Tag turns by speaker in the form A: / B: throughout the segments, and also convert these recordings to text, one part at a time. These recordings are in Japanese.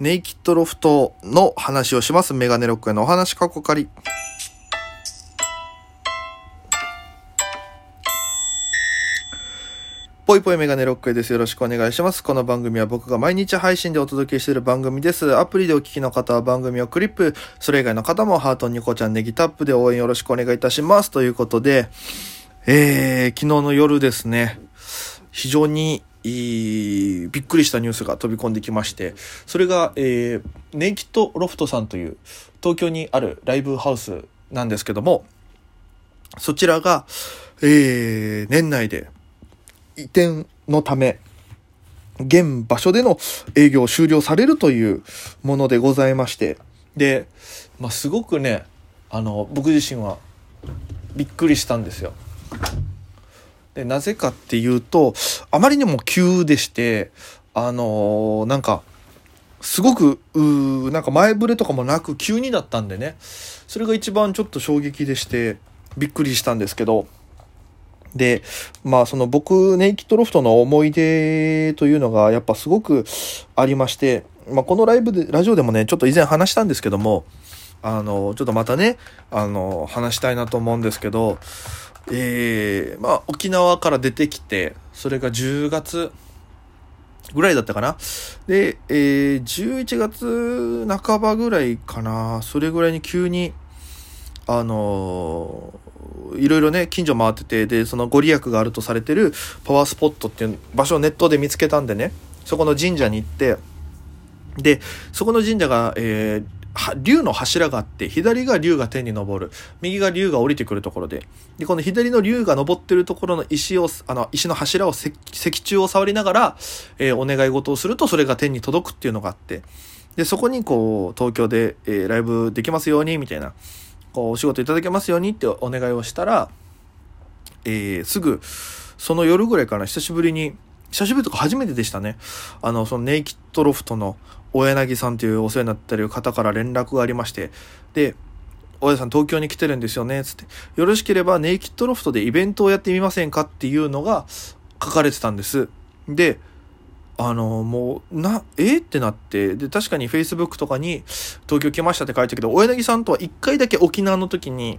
A: ネイキッドロフトの話をします。メガネロックへのお話過去仮。ぽいぽいメガネロックへです。よろしくお願いします。この番組は僕が毎日配信でお届けしている番組です。アプリでお聞きの方は番組をクリップ、それ以外の方もハートニコちゃんネギタップで応援よろしくお願いいたします。ということで、えー、昨日の夜ですね、非常にびっくりしたニュースが飛び込んできまして、それが、えー、ネイキッドロフトさんという東京にあるライブハウスなんですけども、そちらが、えー、年内で移転のため、現場所での営業を終了されるというものでございまして、で、まあ、すごくね、あの、僕自身はびっくりしたんですよ。で、なぜかっていうと、あまりにも急でして、あのーなんか、すごく、うなんか前触れとかもなく急にだったんでね、それが一番ちょっと衝撃でして、びっくりしたんですけど、で、まあその僕、ネイキッドロフトの思い出というのがやっぱすごくありまして、まあこのライブで、ラジオでもね、ちょっと以前話したんですけども、あの、ちょっとまたね、あの、話したいなと思うんですけど、えー、まあ沖縄から出てきて、それが10月ぐらいだったかな。で、えー、11月半ばぐらいかな、それぐらいに急に、あのーいろいろね、近所回ってて、で、そのご利益があるとされてるパワースポットっていう場所をネットで見つけたんでね、そこの神社に行って、で、そこの神社が、えー竜の柱があって、左が竜が天に昇る、右が竜が降りてくるところで、で、この左の竜が登ってるところの石を、あの、石の柱を石、石柱を触りながら、えーお願い事をすると、それが天に届くっていうのがあって、で、そこにこう、東京で、えーライブできますように、みたいな、こう、お仕事いただけますようにってお願いをしたら、えーすぐ、その夜ぐらいから久しぶりに、久しぶりとか初めてでしたね。あの、そのネイキッドロフトの大柳さんというお世話になってる方から連絡がありまして、で、大家さん東京に来てるんですよね、つって。よろしければネイキッドロフトでイベントをやってみませんか？っていうのが書かれてたんです。で、あの、もう、な、え？ってなって、で、確かに Facebook とかに東京来ましたって書いてたけど、大柳さんとは一回だけ沖縄の時に、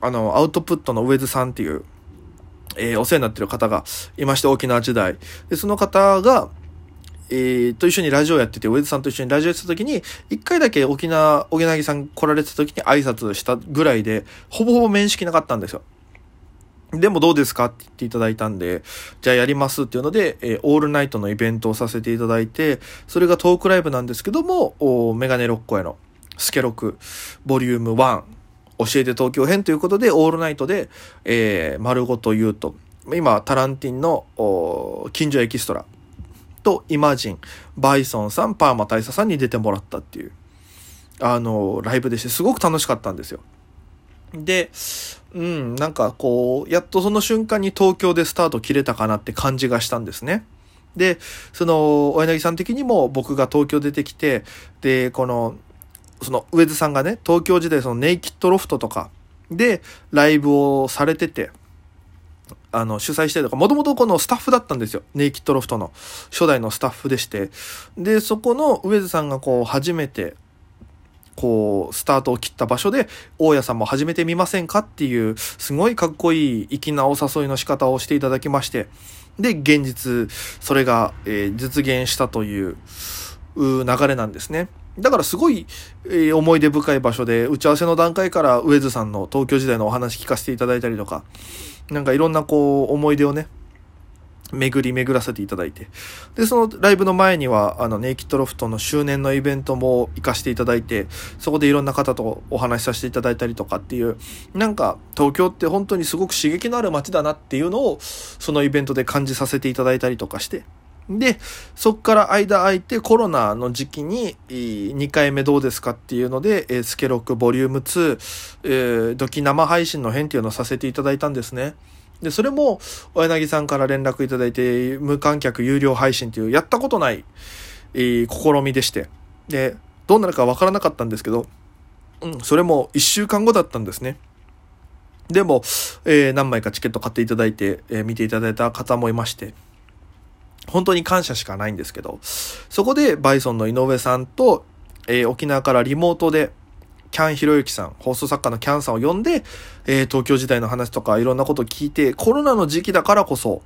A: あの、アウトプットの上津さんっていう、えーお世話になってる方がいまして、沖縄時代。で、その方が、えーと一緒にラジオやってて、上津さんと一緒にラジオやってた時に、一回だけ沖縄、小柳さん来られてた時に挨拶したぐらいで、ほぼほぼ面識なかったんですよ。でもどうですかって言っていただいたんで、じゃあやりますっていうので、えーオールナイトのイベントをさせていただいて、それがトークライブなんですけども、おメガネロッコへのスケロクボリューム1、教えて東京編ということで、オールナイトで、えー丸ごと言うと、今、タランティンの近所エキストラとイマジン、バイソンさん、パーマ大佐さんに出てもらったっていう、あの、ライブでして、すごく楽しかったんですよ。で、うん、なんかこう、やっとその瞬間に東京でスタート切れたかなって感じがしたんですね。で、その、お柳さん的にも僕が東京出てきて、で、この、その、上津さんがね、東京時代そのネイキッドロフトとかでライブをされてて、あの、主催してるとか、もともとこのスタッフだったんですよ。ネイキッドロフトの初代のスタッフでして。で、そこの上津さんがこう、初めて、こう、スタートを切った場所で、大家さんも始めてみませんかっていう、すごいかっこいい粋なお誘いの仕方をしていただきまして、で、現実、それが、えー実現したという、う流れなんですね。だからすごい、えー思い出深い場所で、打ち合わせの段階から上津さんの東京時代のお話聞かせていただいたりとか、なんかいろんなこう、思い出をね、巡り巡らせていただいて。で、そのライブの前には、あの、ネイキッドロフトの周年のイベントも行かせていただいて、そこでいろんな方とお話しさせていただいたりとかっていう、なんか、東京って本当にすごく刺激のある街だなっていうのを、そのイベントで感じさせていただいたりとかして、で、そっから間空いてコロナの時期に2回目どうですかっていうので、えースケロックボリューム2、えー、ドキ生配信の編っていうのをさせていただいたんですね。で、それも、お柳さんから連絡いただいて、無観客有料配信っていう、やったことない、えー試みでして。で、どうなるかわからなかったんですけど、うん、それも1週間後だったんですね。でも、えー何枚かチケット買っていただいて、えー見ていただいた方もいまして、本当に感謝しかないんですけど、そこでバイソンの井上さんと、えー、沖縄からリモートで、キャンひろゆきさん、放送作家のキャンさんを呼んで、えー、東京時代の話とかいろんなことを聞いて、コロナの時期だからこそ、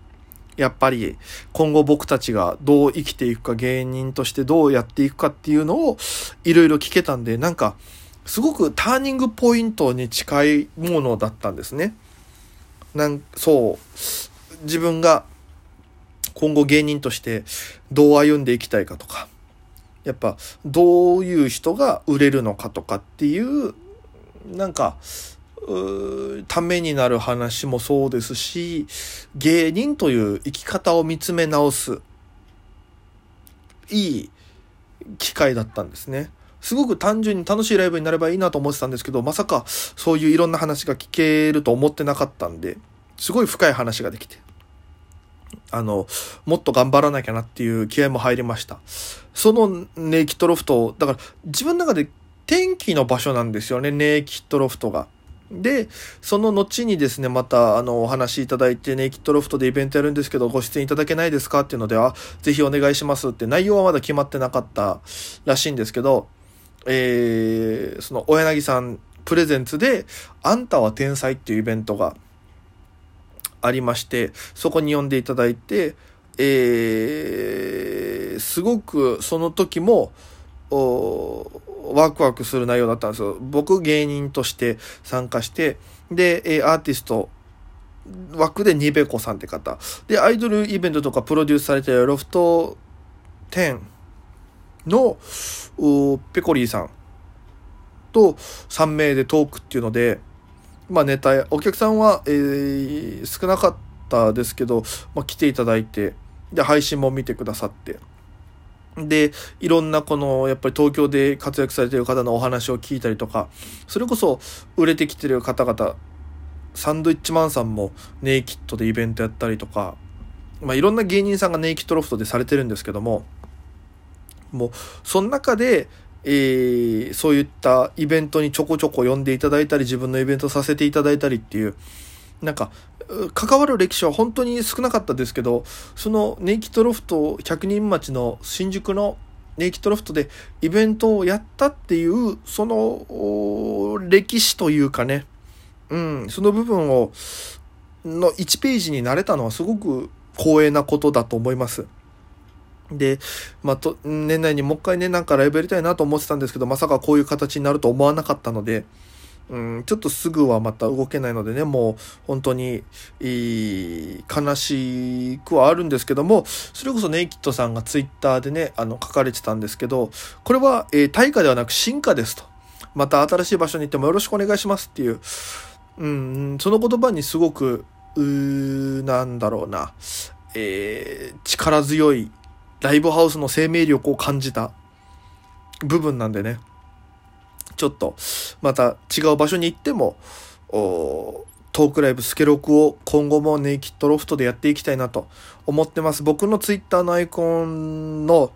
A: やっぱり今後僕たちがどう生きていくか、芸人としてどうやっていくかっていうのをいろいろ聞けたんで、なんか、すごくターニングポイントに近いものだったんですね。なんそう、自分が今後芸人としてどう歩んでいきたいかとか、やっぱどういう人が売れるのかとかっていう、なんか、ためになる話もそうですし、芸人という生き方を見つめ直す、いい機会だったんですね。すごく単純に楽しいライブになればいいなと思ってたんですけど、まさかそういういろんな話が聞けると思ってなかったんで、すごい深い話ができて。あの、もっと頑張らなきゃなっていう気合も入りました。そのネイキッドロフト、だから自分の中で天気の場所なんですよね、ネイキッドロフトが。で、その後にですね、また、あの、お話しいただいて、ネイキッドロフトでイベントやるんですけど、ご出演いただけないですかっていうのでは、ぜひお願いしますって、内容はまだ決まってなかったらしいんですけど、えー、その、小柳さんプレゼンツで、あんたは天才っていうイベントがありまして、そこに呼んでいただいて、えー、すごくその時も、ワクワクする内容だったんですよ。僕芸人として参加して、で、えアーティスト枠でニベコさんって方。で、アイドルイベントとかプロデュースされてるロフト10のペコリーさんと3名でトークっていうので、まあネタ、お客さんは、えー、少なかったですけど、まあ、来ていただいて、で、配信も見てくださって、で、いろんなこの、やっぱり東京で活躍されてる方のお話を聞いたりとか、それこそ売れてきてる方々、サンドイッチマンさんもネイキッドでイベントやったりとか、まあいろんな芸人さんがネイキッドロフトでされてるんですけども、もう、その中で、えー、そういったイベントにちょこちょこ呼んでいただいたり、自分のイベントさせていただいたりっていう、なんか、関わる歴史は本当に少なかったですけど、そのネイキッドロフト100人町の新宿のネイキッドロフトでイベントをやったっていう、その歴史というかね、うん、その部分を、の1ページになれたのはすごく光栄なことだと思います。で、まあ、と、年内にもう一回ね、なんかライブやりたいなと思ってたんですけど、まさかこういう形になると思わなかったので、うん、ちょっとすぐはまた動けないのでね、もう本当に、悲しくはあるんですけども、それこそネイキッドさんがツイッターでね、あの、書かれてたんですけど、これは、えー、対価ではなく進化ですと。また新しい場所に行ってもよろしくお願いしますっていう、うん、その言葉にすごく、うー、なんだろうな、えー、力強いライブハウスの生命力を感じた部分なんでね、ちょっとまた違う場所に行っても、トークライブスケロクを今後もネイキッドロフトでやっていきたいなと思ってます。僕のツイッターのアイコンの、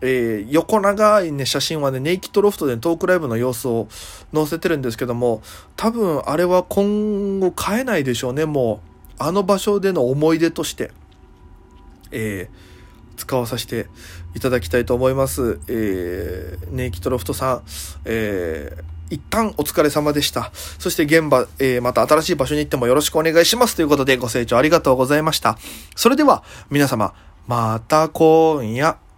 A: えー、横長いね、写真はね、ネイキッドロフトでトークライブの様子を載せてるんですけども、多分あれは今後変えないでしょうね、もう。あの場所での思い出として。えー使わさせていただきたいと思います。えー、ネイキトロフトさん、えー、一旦お疲れ様でした。そして現場、えー、また新しい場所に行ってもよろしくお願いしますということでご清聴ありがとうございました。それでは皆様、また今夜。